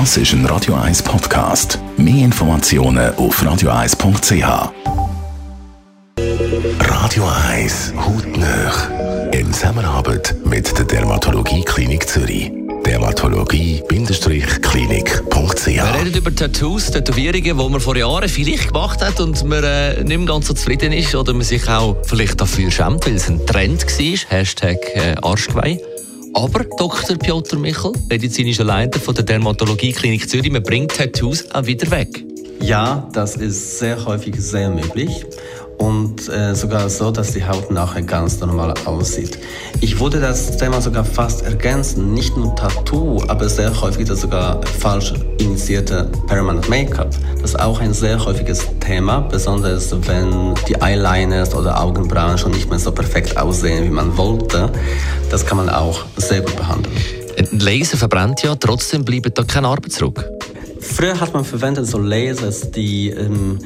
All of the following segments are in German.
Das ist ein Radio 1 Podcast. Mehr Informationen auf radio1.ch. Radio 1 Hautnöch. In Zusammenarbeit mit der Dermatologie Klinik Zürich. Dermatologie-klinik.ch Wir reden über Tattoos, Tätowierungen, die man vor Jahren vielleicht gemacht hat und man äh, nicht mehr ganz so zufrieden ist oder man sich auch vielleicht dafür schämt, weil es ein Trend war. Hashtag äh, Arschgeweih. Aber Dr. Piotr Michel, medizinischer Leiter von der Dermatologie-Klinik Zürich, man bringt Tattoos auch wieder weg. Ja, das ist sehr häufig sehr möglich und äh, sogar so, dass die Haut nachher ganz normal aussieht. Ich würde das Thema sogar fast ergänzen, nicht nur Tattoo, aber sehr häufig das sogar falsch initiierte Permanent Make-up. Das ist auch ein sehr häufiges Thema, besonders wenn die Eyeliners oder Augenbrauen schon nicht mehr so perfekt aussehen, wie man wollte. Das kann man auch sehr gut behandeln. Ein Laser verbrennt ja, trotzdem bleibt da keine Arbeit zurück. Früher hat man verwendet so Lasers, die ähm,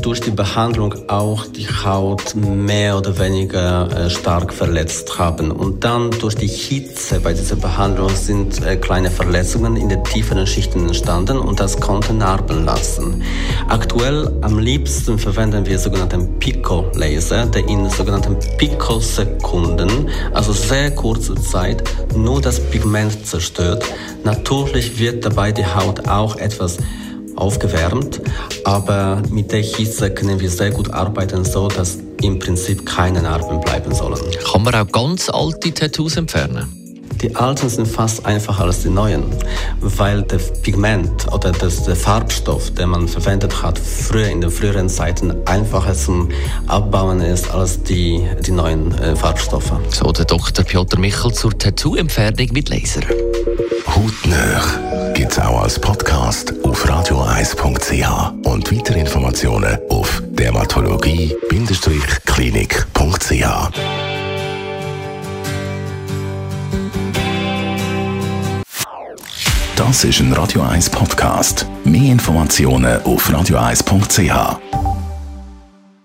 durch die Behandlung auch die Haut mehr oder weniger äh, stark verletzt haben. Und dann durch die Hitze bei dieser Behandlung sind äh, kleine Verletzungen in den tieferen Schichten entstanden und das konnte Narben lassen. Aktuell am liebsten verwenden wir sogenannten Pico-Laser, der in sogenannten Picosekunden, also sehr kurze Zeit, nur das Pigment zerstört. Natürlich wird dabei die Haut auch etwas aufgewärmt, aber mit der Hitze können wir sehr gut arbeiten, so dass im Prinzip keine Narben bleiben sollen. Kann man auch ganz alte Tattoos entfernen? Die alten sind fast einfacher als die neuen, weil der Pigment oder das, der Farbstoff, den man verwendet hat, früher in den früheren Zeiten einfacher zum Abbauen ist als die, die neuen äh, Farbstoffe. So der Dr. Piotr Michel zur Tattoo-Entfernung mit Laser. Hautnöch gibt's auch als Podcast radio1.ch und weitere Informationen auf dermatologie-klinik.ch. Das ist ein Radio 1 Podcast. Mehr Informationen auf radio1.ch.